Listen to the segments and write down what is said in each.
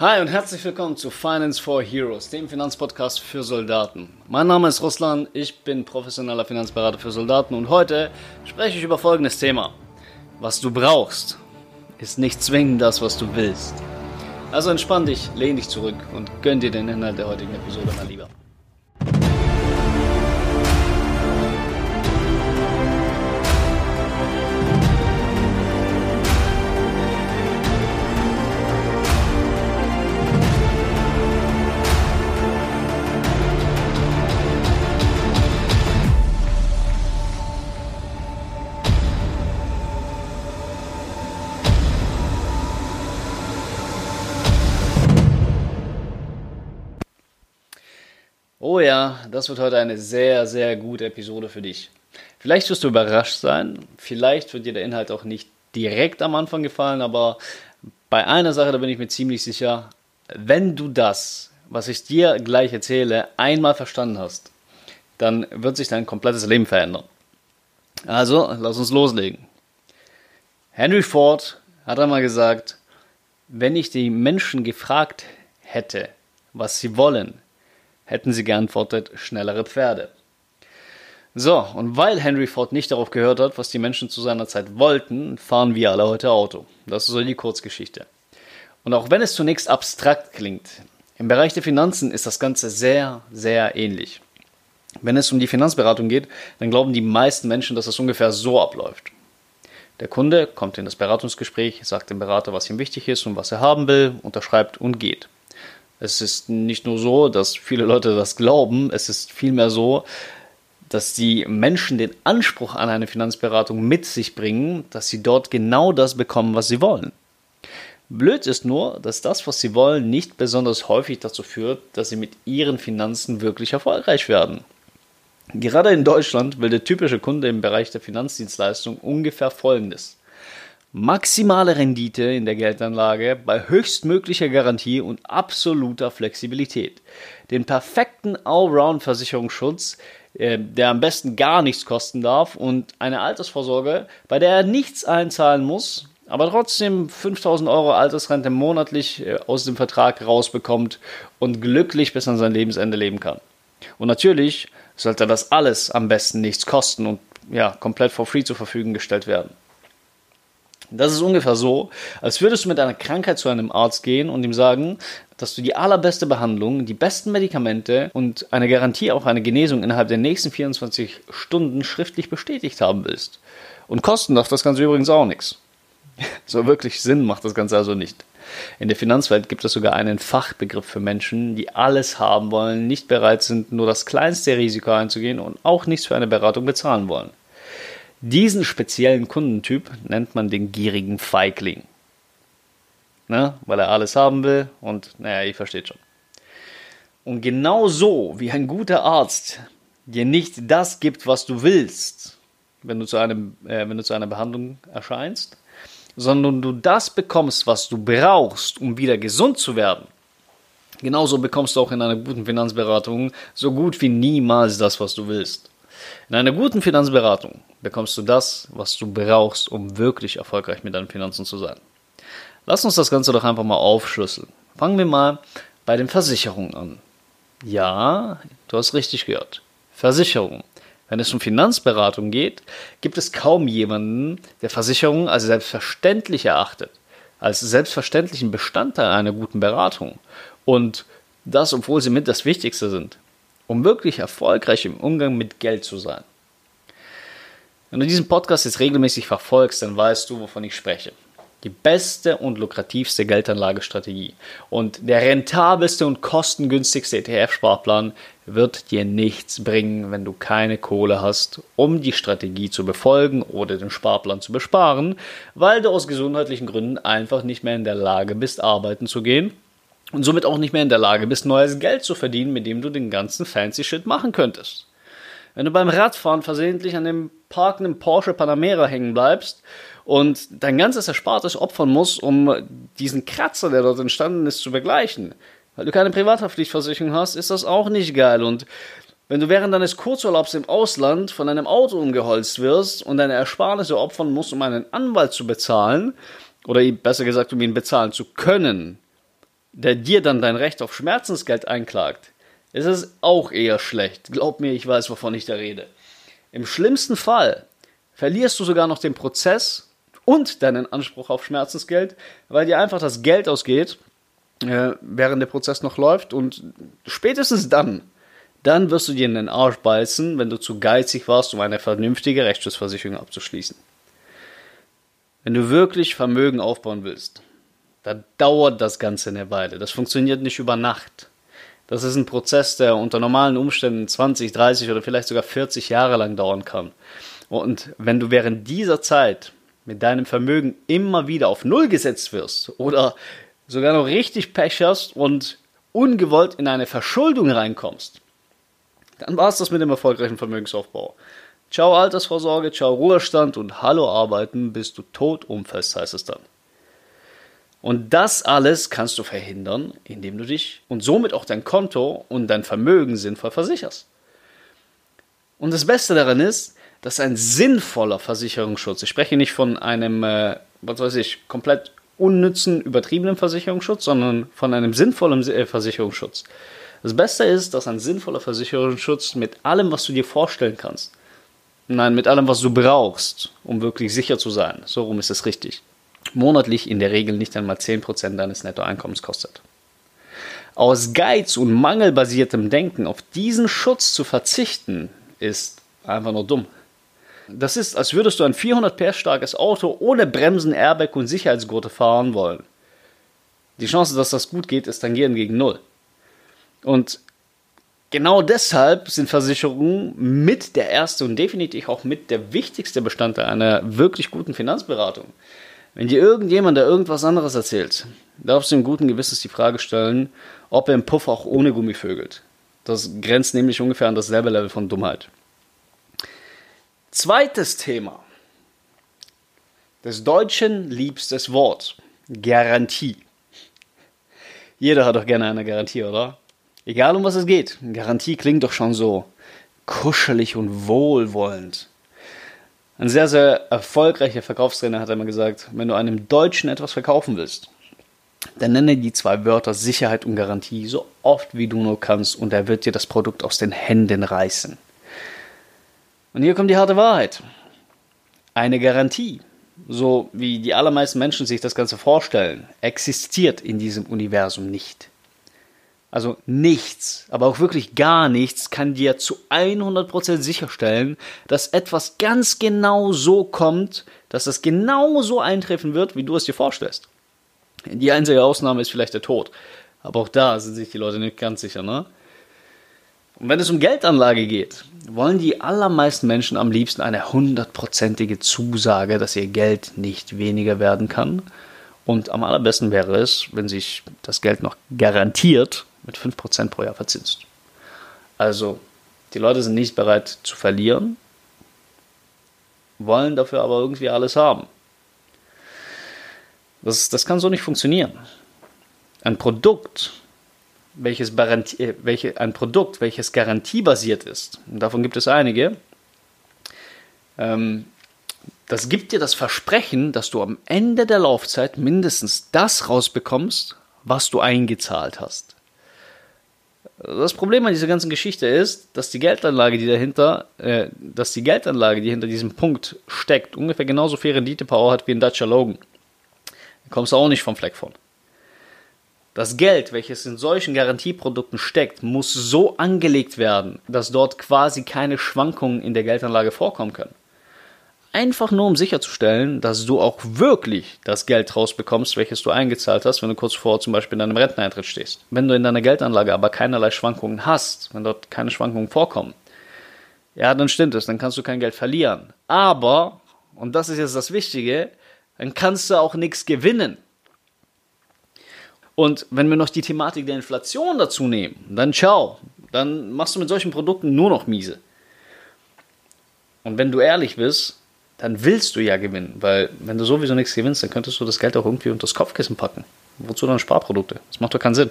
Hi und herzlich willkommen zu Finance for Heroes, dem Finanzpodcast für Soldaten. Mein Name ist Ruslan, ich bin professioneller Finanzberater für Soldaten und heute spreche ich über folgendes Thema. Was du brauchst, ist nicht zwingend das, was du willst. Also entspann dich, lehn dich zurück und gönn dir den Inhalt der heutigen Episode mal lieber. Das wird heute eine sehr, sehr gute Episode für dich. Vielleicht wirst du überrascht sein, vielleicht wird dir der Inhalt auch nicht direkt am Anfang gefallen, aber bei einer Sache, da bin ich mir ziemlich sicher, wenn du das, was ich dir gleich erzähle, einmal verstanden hast, dann wird sich dein komplettes Leben verändern. Also, lass uns loslegen. Henry Ford hat einmal gesagt, wenn ich die Menschen gefragt hätte, was sie wollen, hätten sie geantwortet, schnellere Pferde. So, und weil Henry Ford nicht darauf gehört hat, was die Menschen zu seiner Zeit wollten, fahren wir alle heute Auto. Das ist so die Kurzgeschichte. Und auch wenn es zunächst abstrakt klingt, im Bereich der Finanzen ist das Ganze sehr, sehr ähnlich. Wenn es um die Finanzberatung geht, dann glauben die meisten Menschen, dass es ungefähr so abläuft. Der Kunde kommt in das Beratungsgespräch, sagt dem Berater, was ihm wichtig ist und was er haben will, unterschreibt und geht. Es ist nicht nur so, dass viele Leute das glauben, es ist vielmehr so, dass die Menschen den Anspruch an eine Finanzberatung mit sich bringen, dass sie dort genau das bekommen, was sie wollen. Blöd ist nur, dass das, was sie wollen, nicht besonders häufig dazu führt, dass sie mit ihren Finanzen wirklich erfolgreich werden. Gerade in Deutschland will der typische Kunde im Bereich der Finanzdienstleistung ungefähr Folgendes maximale Rendite in der Geldanlage bei höchstmöglicher Garantie und absoluter Flexibilität. Den perfekten Allround-Versicherungsschutz, äh, der am besten gar nichts kosten darf und eine Altersvorsorge, bei der er nichts einzahlen muss, aber trotzdem 5000 Euro Altersrente monatlich äh, aus dem Vertrag rausbekommt und glücklich bis an sein Lebensende leben kann. Und natürlich sollte das alles am besten nichts kosten und ja, komplett for free zur Verfügung gestellt werden. Das ist ungefähr so, als würdest du mit einer Krankheit zu einem Arzt gehen und ihm sagen, dass du die allerbeste Behandlung, die besten Medikamente und eine Garantie auf eine Genesung innerhalb der nächsten 24 Stunden schriftlich bestätigt haben willst. Und kosten darf das Ganze übrigens auch nichts. So wirklich Sinn macht das Ganze also nicht. In der Finanzwelt gibt es sogar einen Fachbegriff für Menschen, die alles haben wollen, nicht bereit sind, nur das kleinste Risiko einzugehen und auch nichts für eine Beratung bezahlen wollen. Diesen speziellen Kundentyp nennt man den gierigen Feigling. Ne? Weil er alles haben will und naja, ihr versteht schon. Und genau so wie ein guter Arzt dir nicht das gibt, was du willst, wenn du zu, einem, äh, wenn du zu einer Behandlung erscheinst, sondern du das bekommst, was du brauchst, um wieder gesund zu werden. Genauso bekommst du auch in einer guten Finanzberatung so gut wie niemals das, was du willst. In einer guten Finanzberatung bekommst du das, was du brauchst, um wirklich erfolgreich mit deinen Finanzen zu sein. Lass uns das Ganze doch einfach mal aufschlüsseln. Fangen wir mal bei den Versicherungen an. Ja, du hast richtig gehört. Versicherungen. Wenn es um Finanzberatung geht, gibt es kaum jemanden, der Versicherungen als selbstverständlich erachtet, als selbstverständlichen Bestandteil einer guten Beratung. Und das, obwohl sie mit das Wichtigste sind um wirklich erfolgreich im Umgang mit Geld zu sein. Wenn du diesen Podcast jetzt regelmäßig verfolgst, dann weißt du, wovon ich spreche. Die beste und lukrativste Geldanlagestrategie und der rentabelste und kostengünstigste ETF-Sparplan wird dir nichts bringen, wenn du keine Kohle hast, um die Strategie zu befolgen oder den Sparplan zu besparen, weil du aus gesundheitlichen Gründen einfach nicht mehr in der Lage bist, arbeiten zu gehen und somit auch nicht mehr in der Lage bist, neues Geld zu verdienen, mit dem du den ganzen fancy Shit machen könntest. Wenn du beim Radfahren versehentlich an dem parkenden Porsche Panamera hängen bleibst und dein ganzes Erspartes opfern musst, um diesen Kratzer, der dort entstanden ist, zu begleichen, weil du keine Privathaftpflichtversicherung hast, ist das auch nicht geil. Und wenn du während deines Kurzurlaubs im Ausland von einem Auto umgeholzt wirst und deine Ersparnisse opfern musst, um einen Anwalt zu bezahlen, oder besser gesagt, um ihn bezahlen zu können, der dir dann dein Recht auf Schmerzensgeld einklagt, ist es auch eher schlecht. Glaub mir, ich weiß, wovon ich da rede. Im schlimmsten Fall verlierst du sogar noch den Prozess und deinen Anspruch auf Schmerzensgeld, weil dir einfach das Geld ausgeht, äh, während der Prozess noch läuft und spätestens dann, dann wirst du dir in den Arsch beißen, wenn du zu geizig warst, um eine vernünftige Rechtsschutzversicherung abzuschließen. Wenn du wirklich Vermögen aufbauen willst, dann dauert das Ganze eine Weile. Das funktioniert nicht über Nacht. Das ist ein Prozess, der unter normalen Umständen 20, 30 oder vielleicht sogar 40 Jahre lang dauern kann. Und wenn du während dieser Zeit mit deinem Vermögen immer wieder auf Null gesetzt wirst oder sogar noch richtig Pech hast und ungewollt in eine Verschuldung reinkommst, dann war es das mit dem erfolgreichen Vermögensaufbau. Ciao Altersvorsorge, ciao Ruhestand und hallo Arbeiten, bis du tot umfällst, heißt es dann. Und das alles kannst du verhindern, indem du dich und somit auch dein Konto und dein Vermögen sinnvoll versicherst. Und das Beste daran ist, dass ein sinnvoller Versicherungsschutz, ich spreche nicht von einem, äh, was weiß ich, komplett unnützen, übertriebenen Versicherungsschutz, sondern von einem sinnvollen äh, Versicherungsschutz. Das Beste ist, dass ein sinnvoller Versicherungsschutz mit allem, was du dir vorstellen kannst, nein, mit allem, was du brauchst, um wirklich sicher zu sein, so rum ist es richtig, monatlich in der Regel nicht einmal 10% deines Nettoeinkommens kostet. Aus Geiz und mangelbasiertem Denken auf diesen Schutz zu verzichten, ist einfach nur dumm. Das ist, als würdest du ein 400 PS starkes Auto ohne Bremsen, Airbag und Sicherheitsgurte fahren wollen. Die Chance, dass das gut geht, ist tangieren gegen Null. Und genau deshalb sind Versicherungen mit der erste und definitiv auch mit der wichtigste Bestandteil einer wirklich guten Finanzberatung. Wenn dir irgendjemand da irgendwas anderes erzählt, darfst du im guten Gewissens die Frage stellen, ob er im Puff auch ohne Gummi vögelt. Das grenzt nämlich ungefähr an dasselbe Level von Dummheit. Zweites Thema. Des Deutschen liebstes Wort. Garantie. Jeder hat doch gerne eine Garantie, oder? Egal um was es geht. Garantie klingt doch schon so kuschelig und wohlwollend. Ein sehr, sehr erfolgreicher Verkaufstrainer hat einmal gesagt, wenn du einem Deutschen etwas verkaufen willst, dann nenne die zwei Wörter Sicherheit und Garantie so oft wie du nur kannst und er wird dir das Produkt aus den Händen reißen. Und hier kommt die harte Wahrheit. Eine Garantie, so wie die allermeisten Menschen sich das Ganze vorstellen, existiert in diesem Universum nicht. Also nichts, aber auch wirklich gar nichts kann dir zu 100% sicherstellen, dass etwas ganz genau so kommt, dass es genau so eintreffen wird, wie du es dir vorstellst. Die einzige Ausnahme ist vielleicht der Tod. Aber auch da sind sich die Leute nicht ganz sicher, ne? Und wenn es um Geldanlage geht, wollen die allermeisten Menschen am liebsten eine hundertprozentige Zusage, dass ihr Geld nicht weniger werden kann. Und am allerbesten wäre es, wenn sich das Geld noch garantiert mit 5% pro Jahr verzinst. Also, die Leute sind nicht bereit zu verlieren, wollen dafür aber irgendwie alles haben. Das, das kann so nicht funktionieren. Ein Produkt, welches äh, welche, ein Produkt, welches garantiebasiert ist, davon gibt es einige, ähm, das gibt dir das Versprechen, dass du am Ende der Laufzeit mindestens das rausbekommst, was du eingezahlt hast. Das Problem an dieser ganzen Geschichte ist, dass die Geldanlage, die dahinter, äh, dass die Geldanlage, die hinter diesem Punkt steckt, ungefähr genauso viel Renditepower hat wie ein Dacia Logan. Da kommst du auch nicht vom Fleck von. Das Geld, welches in solchen Garantieprodukten steckt, muss so angelegt werden, dass dort quasi keine Schwankungen in der Geldanlage vorkommen können. Einfach nur um sicherzustellen, dass du auch wirklich das Geld rausbekommst, welches du eingezahlt hast, wenn du kurz vor zum Beispiel in deinem Renteneintritt stehst. Wenn du in deiner Geldanlage aber keinerlei Schwankungen hast, wenn dort keine Schwankungen vorkommen, ja, dann stimmt es, dann kannst du kein Geld verlieren. Aber, und das ist jetzt das Wichtige, dann kannst du auch nichts gewinnen. Und wenn wir noch die Thematik der Inflation dazu nehmen, dann ciao, dann machst du mit solchen Produkten nur noch miese. Und wenn du ehrlich bist, dann willst du ja gewinnen, weil wenn du sowieso nichts gewinnst, dann könntest du das Geld auch irgendwie unter das Kopfkissen packen. Wozu dann Sparprodukte? Das macht doch keinen Sinn.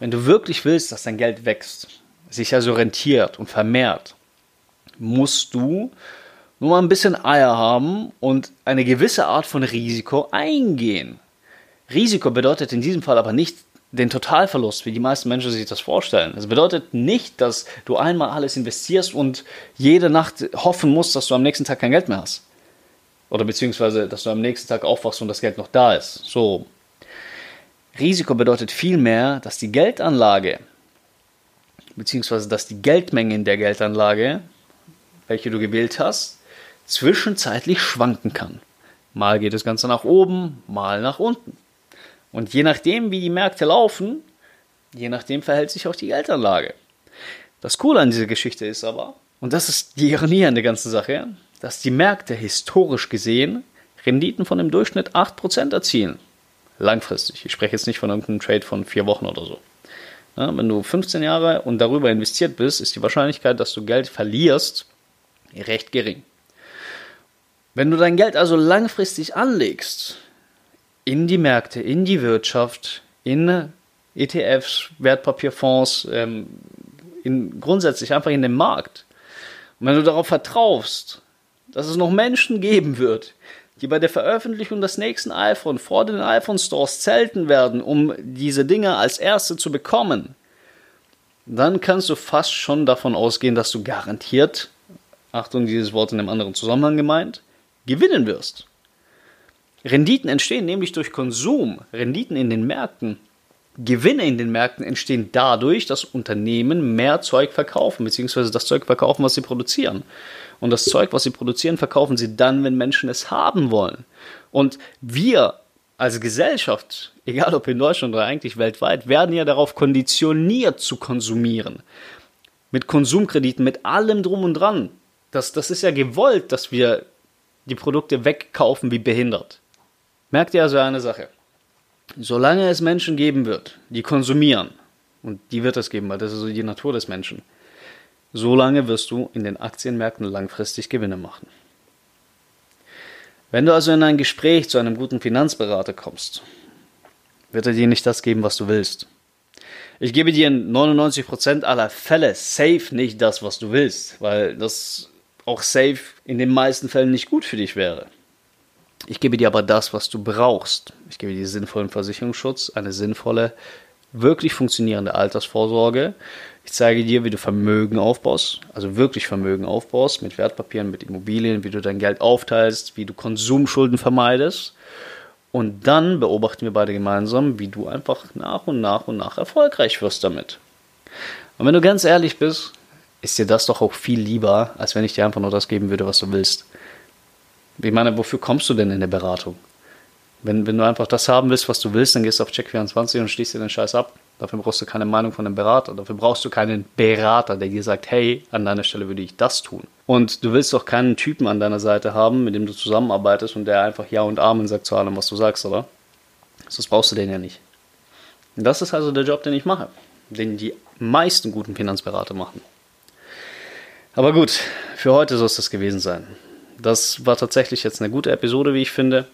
Wenn du wirklich willst, dass dein Geld wächst, sich also rentiert und vermehrt, musst du nur mal ein bisschen Eier haben und eine gewisse Art von Risiko eingehen. Risiko bedeutet in diesem Fall aber nicht den Totalverlust, wie die meisten Menschen sich das vorstellen. Es bedeutet nicht, dass du einmal alles investierst und jede Nacht hoffen musst, dass du am nächsten Tag kein Geld mehr hast. Oder beziehungsweise, dass du am nächsten Tag aufwachst und das Geld noch da ist. So. Risiko bedeutet vielmehr, dass die Geldanlage, beziehungsweise dass die Geldmenge in der Geldanlage, welche du gewählt hast, zwischenzeitlich schwanken kann. Mal geht das Ganze nach oben, mal nach unten. Und je nachdem, wie die Märkte laufen, je nachdem verhält sich auch die Geldanlage. Das Coole an dieser Geschichte ist aber, und das ist die Ironie an der ganzen Sache, dass die Märkte historisch gesehen Renditen von im Durchschnitt 8% erzielen. Langfristig. Ich spreche jetzt nicht von irgendeinem Trade von vier Wochen oder so. Ja, wenn du 15 Jahre und darüber investiert bist, ist die Wahrscheinlichkeit, dass du Geld verlierst, recht gering. Wenn du dein Geld also langfristig anlegst, in die Märkte, in die Wirtschaft, in ETFs, Wertpapierfonds, ähm, in, grundsätzlich einfach in den Markt. Und wenn du darauf vertraust, dass es noch Menschen geben wird, die bei der Veröffentlichung des nächsten iPhone vor den iPhone Stores zelten werden, um diese Dinge als erste zu bekommen, dann kannst du fast schon davon ausgehen, dass du garantiert, Achtung, dieses Wort in einem anderen Zusammenhang gemeint, gewinnen wirst. Renditen entstehen nämlich durch Konsum, Renditen in den Märkten. Gewinne in den Märkten entstehen dadurch, dass Unternehmen mehr Zeug verkaufen, beziehungsweise das Zeug verkaufen, was sie produzieren. Und das Zeug, was sie produzieren, verkaufen sie dann, wenn Menschen es haben wollen. Und wir als Gesellschaft, egal ob in Deutschland oder eigentlich weltweit, werden ja darauf konditioniert zu konsumieren. Mit Konsumkrediten, mit allem drum und dran. Das, das ist ja gewollt, dass wir die Produkte wegkaufen wie behindert. Merkt ihr also eine Sache. Solange es Menschen geben wird, die konsumieren, und die wird es geben, weil das ist so die Natur des Menschen, solange wirst du in den Aktienmärkten langfristig Gewinne machen. Wenn du also in ein Gespräch zu einem guten Finanzberater kommst, wird er dir nicht das geben, was du willst. Ich gebe dir in 99% aller Fälle safe nicht das, was du willst, weil das auch safe in den meisten Fällen nicht gut für dich wäre. Ich gebe dir aber das, was du brauchst. Ich gebe dir sinnvollen Versicherungsschutz, eine sinnvolle, wirklich funktionierende Altersvorsorge. Ich zeige dir, wie du Vermögen aufbaust, also wirklich Vermögen aufbaust, mit Wertpapieren, mit Immobilien, wie du dein Geld aufteilst, wie du Konsumschulden vermeidest. Und dann beobachten wir beide gemeinsam, wie du einfach nach und nach und nach erfolgreich wirst damit. Und wenn du ganz ehrlich bist, ist dir das doch auch viel lieber, als wenn ich dir einfach nur das geben würde, was du willst. Ich meine, wofür kommst du denn in der Beratung? Wenn, wenn du einfach das haben willst, was du willst, dann gehst du auf Check24 und schließt dir den Scheiß ab. Dafür brauchst du keine Meinung von einem Berater. Dafür brauchst du keinen Berater, der dir sagt, hey, an deiner Stelle würde ich das tun. Und du willst doch keinen Typen an deiner Seite haben, mit dem du zusammenarbeitest und der einfach Ja und Amen sagt zu allem, was du sagst, oder? Das brauchst du den ja nicht. Das ist also der Job, den ich mache. Den die meisten guten Finanzberater machen. Aber gut, für heute soll es das gewesen sein. Das war tatsächlich jetzt eine gute Episode, wie ich finde.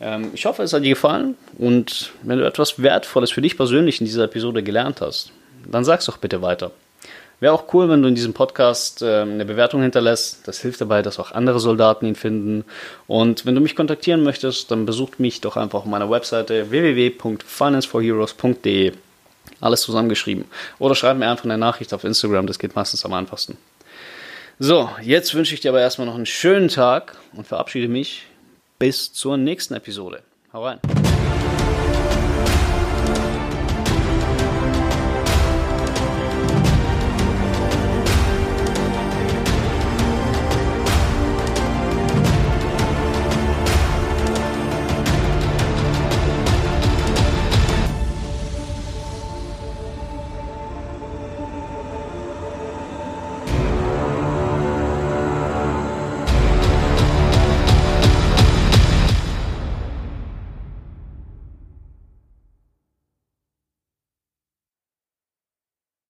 Ähm, ich hoffe, es hat dir gefallen und wenn du etwas Wertvolles für dich persönlich in dieser Episode gelernt hast, dann sag's doch bitte weiter. Wäre auch cool, wenn du in diesem Podcast äh, eine Bewertung hinterlässt. Das hilft dabei, dass auch andere Soldaten ihn finden. Und wenn du mich kontaktieren möchtest, dann besuch mich doch einfach auf meiner Webseite www.financeforheroes.de. Alles zusammengeschrieben. Oder schreib mir einfach eine Nachricht auf Instagram, das geht meistens am einfachsten. So, jetzt wünsche ich dir aber erstmal noch einen schönen Tag und verabschiede mich bis zur nächsten Episode. Hau rein.